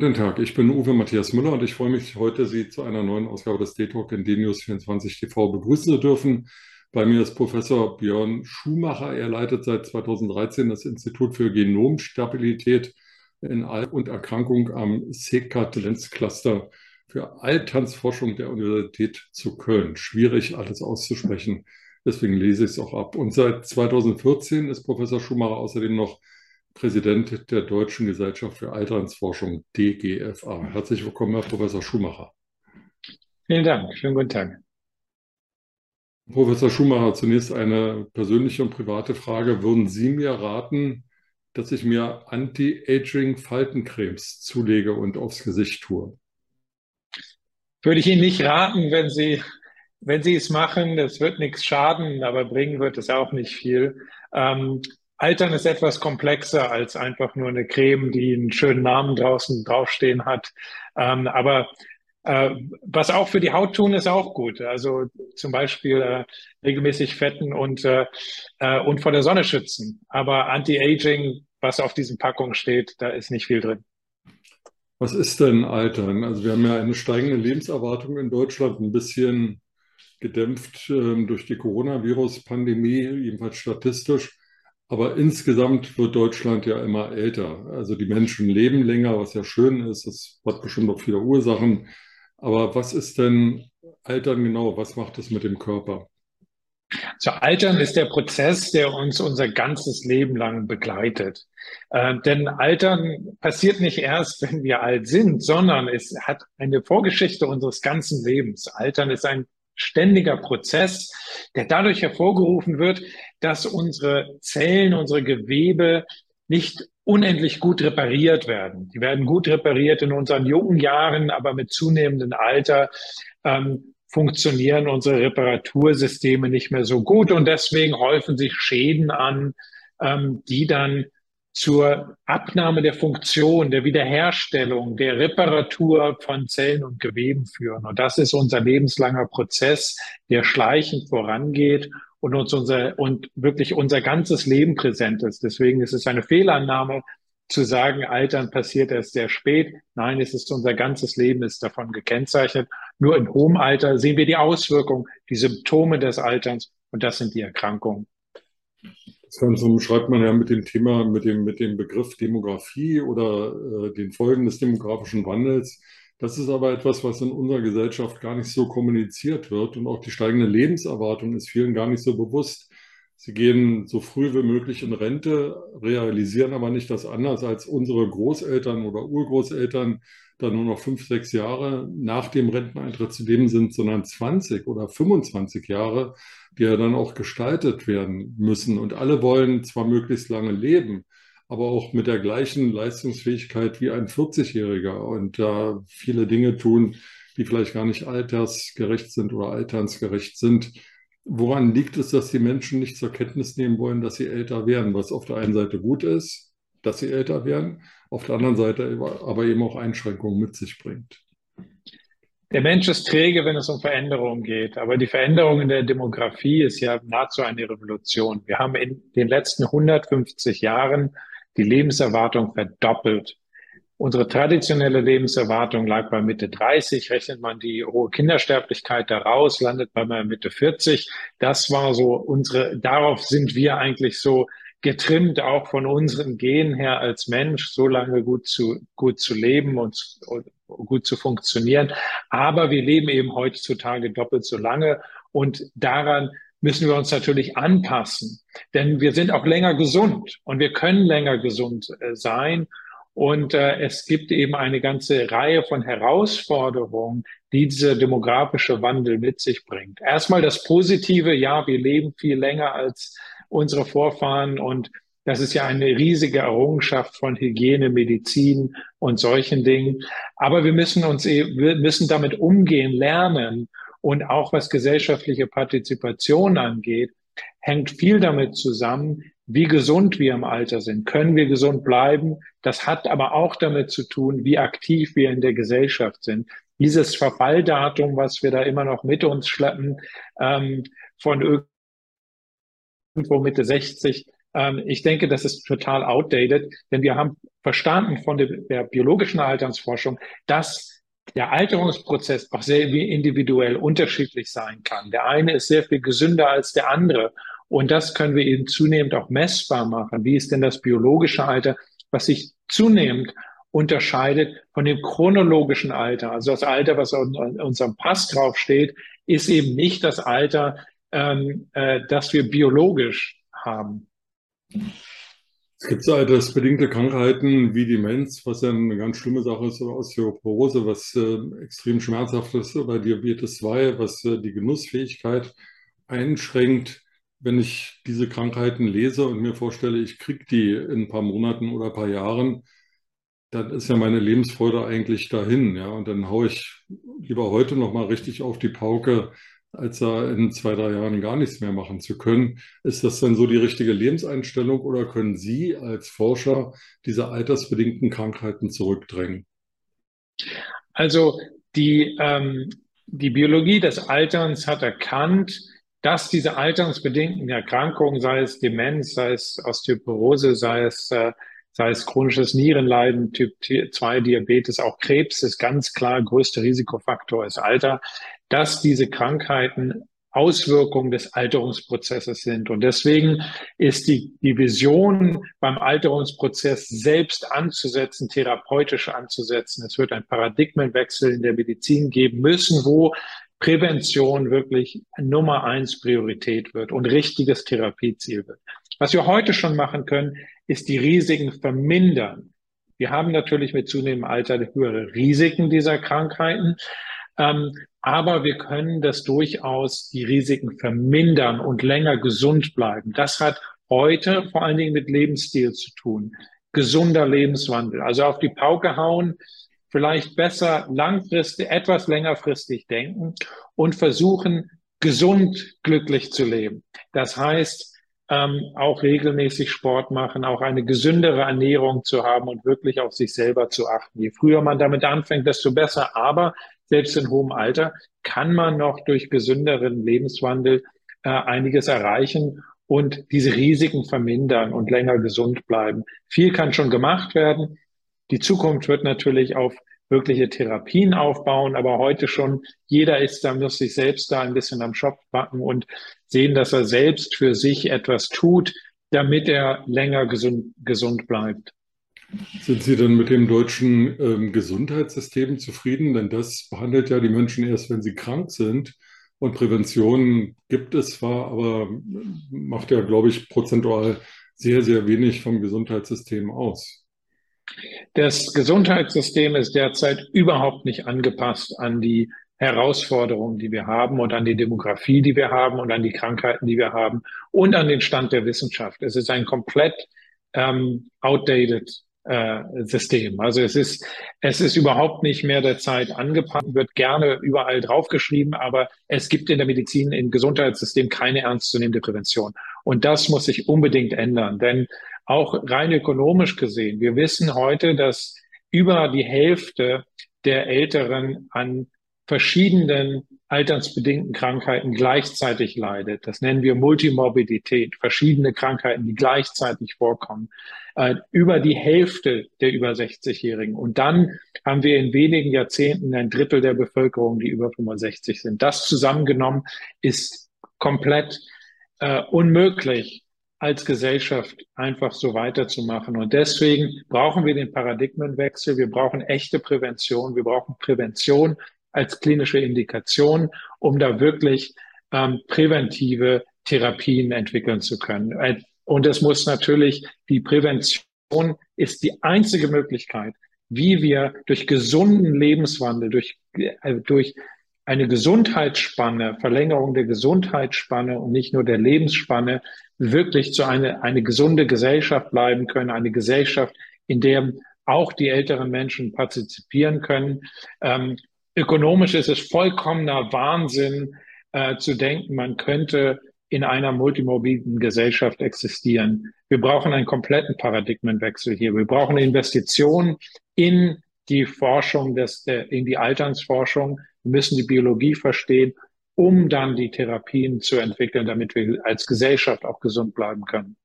Guten Tag, ich bin Uwe Matthias Müller und ich freue mich heute, Sie zu einer neuen Ausgabe des D-Talk in DNews 24 TV begrüßen zu dürfen. Bei mir ist Professor Björn Schumacher. Er leitet seit 2013 das Institut für Genomstabilität in Al- und Erkrankung am CK-Lenz-Cluster für Alternsforschung der Universität zu Köln. Schwierig, alles auszusprechen. Deswegen lese ich es auch ab. Und seit 2014 ist Professor Schumacher außerdem noch Präsident der Deutschen Gesellschaft für Alternsforschung, DGFA. Herzlich willkommen, Herr Professor Schumacher. Vielen Dank, schönen guten Tag. Professor Schumacher, zunächst eine persönliche und private Frage. Würden Sie mir raten, dass ich mir Anti-Aging-Faltencremes zulege und aufs Gesicht tue? Würde ich Ihnen nicht raten, wenn Sie, wenn Sie es machen, das wird nichts schaden, aber bringen wird es auch nicht viel. Ähm, Altern ist etwas komplexer als einfach nur eine Creme, die einen schönen Namen draußen draufstehen hat. Ähm, aber äh, was auch für die Haut tun, ist auch gut. Also zum Beispiel äh, regelmäßig fetten und, äh, äh und vor der Sonne schützen. Aber Anti-Aging, was auf diesen Packungen steht, da ist nicht viel drin. Was ist denn Altern? Also wir haben ja eine steigende Lebenserwartung in Deutschland, ein bisschen gedämpft ähm, durch die Coronavirus-Pandemie, jedenfalls statistisch. Aber insgesamt wird Deutschland ja immer älter. Also die Menschen leben länger, was ja schön ist. Das hat bestimmt auch viele Ursachen. Aber was ist denn Altern genau? Was macht es mit dem Körper? So, Altern ist der Prozess, der uns unser ganzes Leben lang begleitet. Äh, denn Altern passiert nicht erst, wenn wir alt sind, sondern es hat eine Vorgeschichte unseres ganzen Lebens. Altern ist ein ständiger Prozess, der dadurch hervorgerufen wird, dass unsere Zellen, unsere Gewebe nicht unendlich gut repariert werden. Die werden gut repariert in unseren jungen Jahren, aber mit zunehmendem Alter ähm, funktionieren unsere Reparatursysteme nicht mehr so gut und deswegen häufen sich Schäden an, ähm, die dann zur Abnahme der Funktion, der Wiederherstellung, der Reparatur von Zellen und Geweben führen. Und das ist unser lebenslanger Prozess, der schleichend vorangeht und uns unser, und wirklich unser ganzes Leben präsent ist. Deswegen ist es eine Fehlannahme, zu sagen, Altern passiert erst sehr spät. Nein, es ist unser ganzes Leben ist davon gekennzeichnet. Nur in hohem Alter sehen wir die Auswirkungen, die Symptome des Alterns und das sind die Erkrankungen. Ganze beschreibt man ja mit dem Thema, mit dem, mit dem Begriff Demografie oder äh, den Folgen des demografischen Wandels. Das ist aber etwas, was in unserer Gesellschaft gar nicht so kommuniziert wird und auch die steigende Lebenserwartung ist vielen gar nicht so bewusst. Sie gehen so früh wie möglich in Rente, realisieren aber nicht das anders als unsere Großeltern oder Urgroßeltern dann nur noch fünf, sechs Jahre nach dem Renteneintritt zu leben sind, sondern 20 oder 25 Jahre, die ja dann auch gestaltet werden müssen. Und alle wollen zwar möglichst lange leben, aber auch mit der gleichen Leistungsfähigkeit wie ein 40-Jähriger und da äh, viele Dinge tun, die vielleicht gar nicht altersgerecht sind oder alternsgerecht sind. Woran liegt es, dass die Menschen nicht zur Kenntnis nehmen wollen, dass sie älter werden, was auf der einen Seite gut ist, dass sie älter werden, auf der anderen Seite aber eben auch Einschränkungen mit sich bringt. Der Mensch ist träge, wenn es um Veränderungen geht. Aber die Veränderung in der Demografie ist ja nahezu eine Revolution. Wir haben in den letzten 150 Jahren die Lebenserwartung verdoppelt. Unsere traditionelle Lebenserwartung lag bei Mitte 30. Rechnet man die hohe Kindersterblichkeit daraus, landet man bei Mitte 40. Das war so unsere, darauf sind wir eigentlich so getrimmt, auch von unseren Genen her als Mensch, so lange gut zu, gut zu leben und, und gut zu funktionieren. Aber wir leben eben heutzutage doppelt so lange und daran müssen wir uns natürlich anpassen, denn wir sind auch länger gesund und wir können länger gesund äh, sein. Und äh, es gibt eben eine ganze Reihe von Herausforderungen, die dieser demografische Wandel mit sich bringt. Erstmal das Positive, ja, wir leben viel länger als unsere Vorfahren und das ist ja eine riesige Errungenschaft von Hygiene, Medizin und solchen Dingen. Aber wir müssen uns, wir müssen damit umgehen, lernen. Und auch was gesellschaftliche Partizipation angeht, hängt viel damit zusammen, wie gesund wir im Alter sind. Können wir gesund bleiben? Das hat aber auch damit zu tun, wie aktiv wir in der Gesellschaft sind. Dieses Verfalldatum, was wir da immer noch mit uns schleppen, ähm, von irgendwo Mitte 60, Ähm, ich denke, das ist total outdated, denn wir haben verstanden von der, biologischen Alternsforschung, dass der Alterungsprozess auch sehr individuell unterschiedlich sein kann. Der eine ist sehr viel gesünder als der andere. Und das können wir eben zunehmend auch messbar machen. Wie ist denn das biologische Alter, was sich zunehmend unterscheidet von dem chronologischen Alter. Also das Alter, was in unserem Pass draufsteht, ist eben nicht das Alter, ähm, äh, das wir biologisch haben. Es gibt so altersbedingte Krankheiten wie Demenz, was ja eine ganz schlimme Sache ist, oder Osteoporose, was äh, extrem schmerzhaft ist, oder Diabetes 2, was äh, die Genussfähigkeit einschränkt. Wenn ich diese Krankheiten lese und mir vorstelle, ich kriege die in ein paar Monaten oder ein paar Jahren, dann ist ja meine Lebensfreude eigentlich dahin, ja. Und dann haue ich lieber heute noch mal richtig auf die Pauke, als da in zwei, drei Jahren gar nichts mehr machen zu können. Ist das dann so die richtige Lebenseinstellung oder können Sie als Forscher diese altersbedingten Krankheiten zurückdrängen? Also die, ähm, die Biologie des Alterns hat erkannt, dass diese alterungsbedingten Erkrankungen, sei es Demenz, sei es Osteoporose, sei es äh, sei es chronisches Nierenleiden, Typ 2 Diabetes, auch Krebs ist ganz klar größter Risikofaktor ist Alter, dass diese Krankheiten Auswirkungen des Alterungsprozesses sind. Und deswegen ist die, die Vision beim Alterungsprozess selbst anzusetzen, therapeutisch anzusetzen. Es wird ein Paradigmenwechsel in der Medizin geben müssen, wo Prävention wirklich Nummer eins Priorität wird und richtiges Therapieziel wird. Was wir heute schon machen können, ist die Risiken vermindern. Wir haben natürlich mit zunehmendem Alter höhere Risiken dieser Krankheiten, ähm, aber wir können das durchaus die Risiken vermindern und länger gesund bleiben. Das hat heute vor allen Dingen mit Lebensstil zu tun. Gesunder Lebenswandel. Also auf die Pauke hauen, vielleicht besser langfristig, etwas längerfristig denken und versuchen, gesund glücklich zu leben. Das heißt, ähm, auch regelmäßig Sport machen, auch eine gesündere Ernährung zu haben und wirklich auf sich selber zu achten. Je früher man damit anfängt, desto besser. Aber selbst in hohem Alter kann man noch durch gesünderen Lebenswandel äh, einiges erreichen und diese Risiken vermindern und länger gesund bleiben. Viel kann schon gemacht werden. Die Zukunft wird natürlich auf wirkliche Therapien aufbauen, aber heute schon jeder ist da, muss sich selbst da ein bisschen am Schopf backen und sehen, dass er selbst für sich etwas tut, damit er länger gesund, gesund bleibt. Sind Sie denn mit dem deutschen ähm, Gesundheitssystem zufrieden? Denn das behandelt ja die Menschen erst, wenn sie krank sind. Und Prävention gibt es zwar, aber macht ja, glaube ich, prozentual sehr, sehr wenig vom Gesundheitssystem aus. Das Gesundheitssystem ist derzeit überhaupt nicht angepasst an die Herausforderungen, die wir haben und an die Demografie, die wir haben und an die Krankheiten, die wir haben und an den Stand der Wissenschaft. Es ist ein komplett ähm, outdated äh, System. Also es ist, es ist überhaupt nicht mehr der Zeit angepasst, wird gerne überall draufgeschrieben, aber es gibt in der Medizin, im Gesundheitssystem keine ernstzunehmende Prävention. Und das muss sich unbedingt ändern, denn auch rein ökonomisch gesehen, wir wissen heute, dass über die Hälfte der Älteren an verschiedenen altersbedingten Krankheiten gleichzeitig leidet. Das nennen wir Multimorbidität, verschiedene Krankheiten, die gleichzeitig vorkommen. Äh, über die Hälfte der über 60-Jährigen. Und dann haben wir in wenigen Jahrzehnten ein Drittel der Bevölkerung, die über 65 sind. Das zusammengenommen ist komplett äh, unmöglich als Gesellschaft einfach so weiterzumachen. Und deswegen brauchen wir den Paradigmenwechsel. Wir brauchen echte Prävention. Wir brauchen Prävention als klinische Indikation, um da wirklich ähm, präventive Therapien entwickeln zu können. Äh, und es muss natürlich, die Prävention ist die einzige Möglichkeit, wie wir durch gesunden Lebenswandel, durch, äh, durch eine Gesundheitsspanne, Verlängerung der Gesundheitsspanne und nicht nur der Lebensspanne, wirklich zu einer eine gesunde Gesellschaft bleiben können, eine Gesellschaft, in der auch die älteren Menschen partizipieren können. Ähm, ökonomisch ist es vollkommener Wahnsinn äh, zu denken, man könnte in einer multimorbiden Gesellschaft existieren. Wir brauchen einen kompletten Paradigmenwechsel hier. Wir brauchen Investitionen in die Forschung, des, in die Alternsforschung. Wir müssen die Biologie verstehen, um dann die Therapien zu entwickeln, damit wir als Gesellschaft auch gesund bleiben können.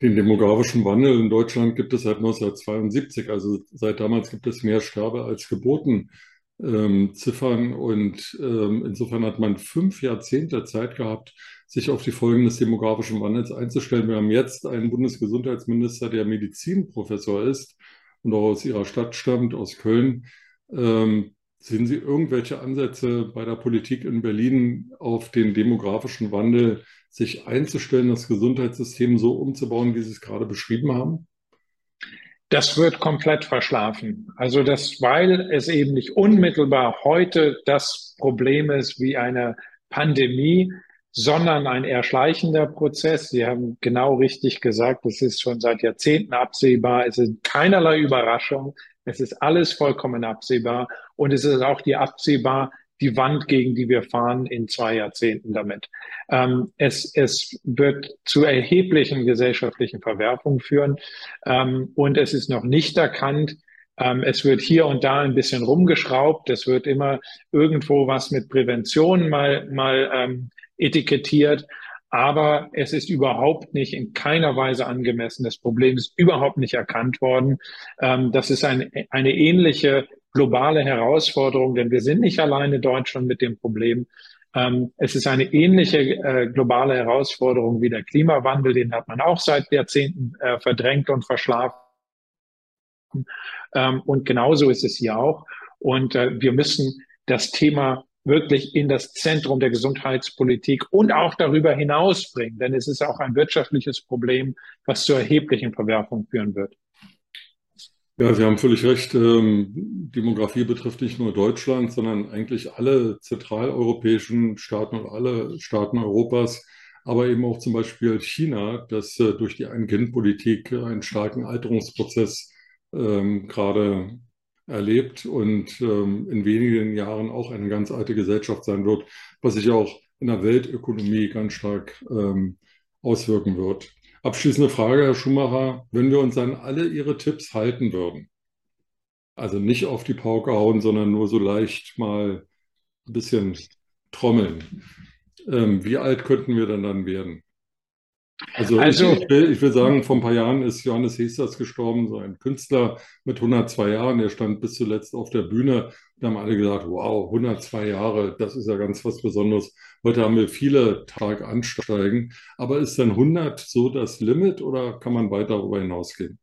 Den demografischen Wandel in Deutschland gibt es seit 1972. Also seit damals gibt es mehr Sterbe als Geburten. Ähm, Ziffern und ähm, insofern hat man fünf Jahrzehnte Zeit gehabt, sich auf die Folgen des demografischen Wandels einzustellen. Wir haben jetzt einen Bundesgesundheitsminister, der Medizinprofessor ist und auch aus Ihrer Stadt stammt, aus Köln. Ähm, sehen Sie irgendwelche Ansätze bei der Politik in Berlin auf den demografischen Wandel, sich einzustellen, das Gesundheitssystem so umzubauen, wie Sie es gerade beschrieben haben? Das wird komplett verschlafen. Also das, weil es eben nicht unmittelbar heute das Problem ist wie eine Pandemie, sondern ein erschleichender Prozess. Sie haben genau richtig gesagt, es ist schon seit Jahrzehnten absehbar. Es ist keinerlei Überraschung. Es ist alles vollkommen absehbar. Und es ist auch die absehbar, die Wand, gegen die wir fahren in zwei Jahrzehnten damit. Ähm, es, es wird zu erheblichen gesellschaftlichen Verwerfungen führen. Ähm, und es ist noch nicht erkannt, ähm, es wird hier und da ein bisschen rumgeschraubt. Es wird immer irgendwo was mit Prävention mal, mal ähm, etikettiert. Aber es ist überhaupt nicht in keiner Weise angemessen. Das Problem ist überhaupt nicht erkannt worden. Ähm, das ist ein, eine ähnliche globale Herausforderung, denn wir sind nicht alleine Deutschland mit dem Problem. Ähm, es ist eine ähnliche äh, globale Herausforderung wie der Klimawandel. Den hat man auch seit Jahrzehnten äh, verdrängt und verschlafen. Ähm, und genauso ist es hier auch. Und äh, wir müssen das Thema wirklich in das Zentrum der Gesundheitspolitik und auch darüber hinaus bringen. Denn es ist auch ein wirtschaftliches Problem, was zu erheblichen Verwerfungen führen wird. Ja, Sie haben völlig recht. Ähm, Demografie betrifft nicht nur Deutschland, sondern eigentlich alle zentraleuropäischen Staaten und alle Staaten Europas, aber eben auch zum Beispiel China, das äh, durch die Ein-Kind-Politik einen starken Alterungsprozess ähm, gerade erlebt und ähm, in wenigen Jahren auch eine ganz alte Gesellschaft sein wird, was sich auch in der Weltökonomie ganz stark ähm, auswirken wird. Abschließende Frage, Herr Schumacher, wenn wir uns an alle Ihre Tipps halten würden, also nicht auf die Pauke hauen, sondern nur so leicht mal ein bisschen trommeln, ähm, wie alt könnten wir denn dann werden? Also, also ich, ich, will, ich will sagen, vor ein paar Jahren ist Johannes Hesters gestorben, so ein Künstler mit 102 Jahren, der stand bis zuletzt auf der Bühne. Da haben alle gesagt, wow, 102 Jahre, das ist ja ganz was Besonderes. Heute haben wir viele Tag ansteigen. Aber ist dann 100 so das Limit oder kann man weit darüber hinausgehen?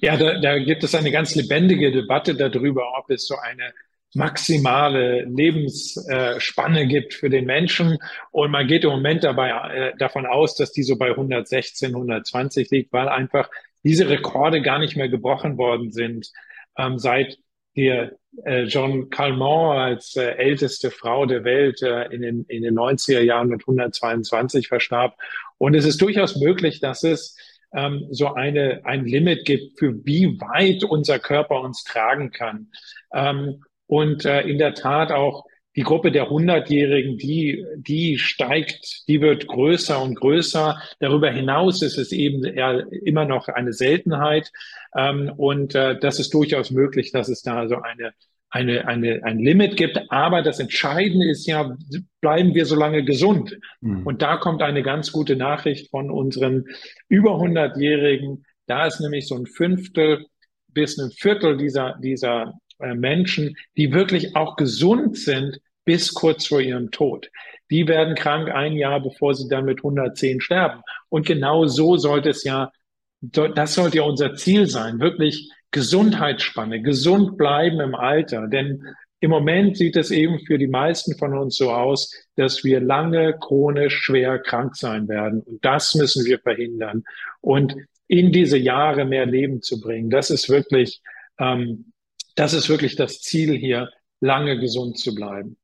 Ja, da, da gibt es eine ganz lebendige Debatte darüber, ob es so eine maximale Lebensspanne gibt für den Menschen. Und man geht im Moment dabei äh, davon aus, dass die so bei 116, 120 liegt, weil einfach diese Rekorde gar nicht mehr gebrochen worden sind, ähm, seit hier äh, John Calment als äh, älteste Frau der Welt äh, in, den, in den 90er Jahren mit 122 verstarb. Und es ist durchaus möglich, dass es ähm, so eine, ein Limit gibt, für wie weit unser Körper uns tragen kann. Ähm, und äh, in der Tat auch die Gruppe der Hundertjährigen, die, die steigt, die wird größer und größer. Darüber hinaus ist es eben eher immer noch eine Seltenheit. Ähm, und äh, das ist durchaus möglich, dass es da so eine, eine, eine, ein Limit gibt. Aber das Entscheidende ist ja, bleiben wir so lange gesund? Mhm. Und da kommt eine ganz gute Nachricht von unseren über 100-Jährigen. Da ist nämlich so ein Fünftel bis ein Viertel dieser, dieser Menschen, die wirklich auch gesund sind bis kurz vor ihrem Tod. Die werden krank ein Jahr, bevor sie dann mit 110 sterben. Und genau so sollte es ja, das sollte ja unser Ziel sein, wirklich Gesundheitsspanne, gesund bleiben im Alter. Denn im Moment sieht es eben für die meisten von uns so aus, dass wir lange chronisch schwer krank sein werden. Und das müssen wir verhindern. Und in diese Jahre mehr Leben zu bringen, das ist wirklich ähm, das ist wirklich das Ziel hier, lange gesund zu bleiben.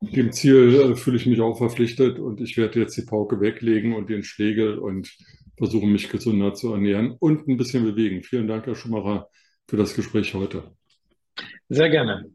Dem Ziel äh, fühle ich mich auch verpflichtet und ich werde jetzt die Pauke weglegen und den Schlegel und versuchen, mich gesünder zu ernähren und ein bisschen bewegen. Vielen Dank, Herr Schumacher, für das Gespräch heute. Sehr gerne.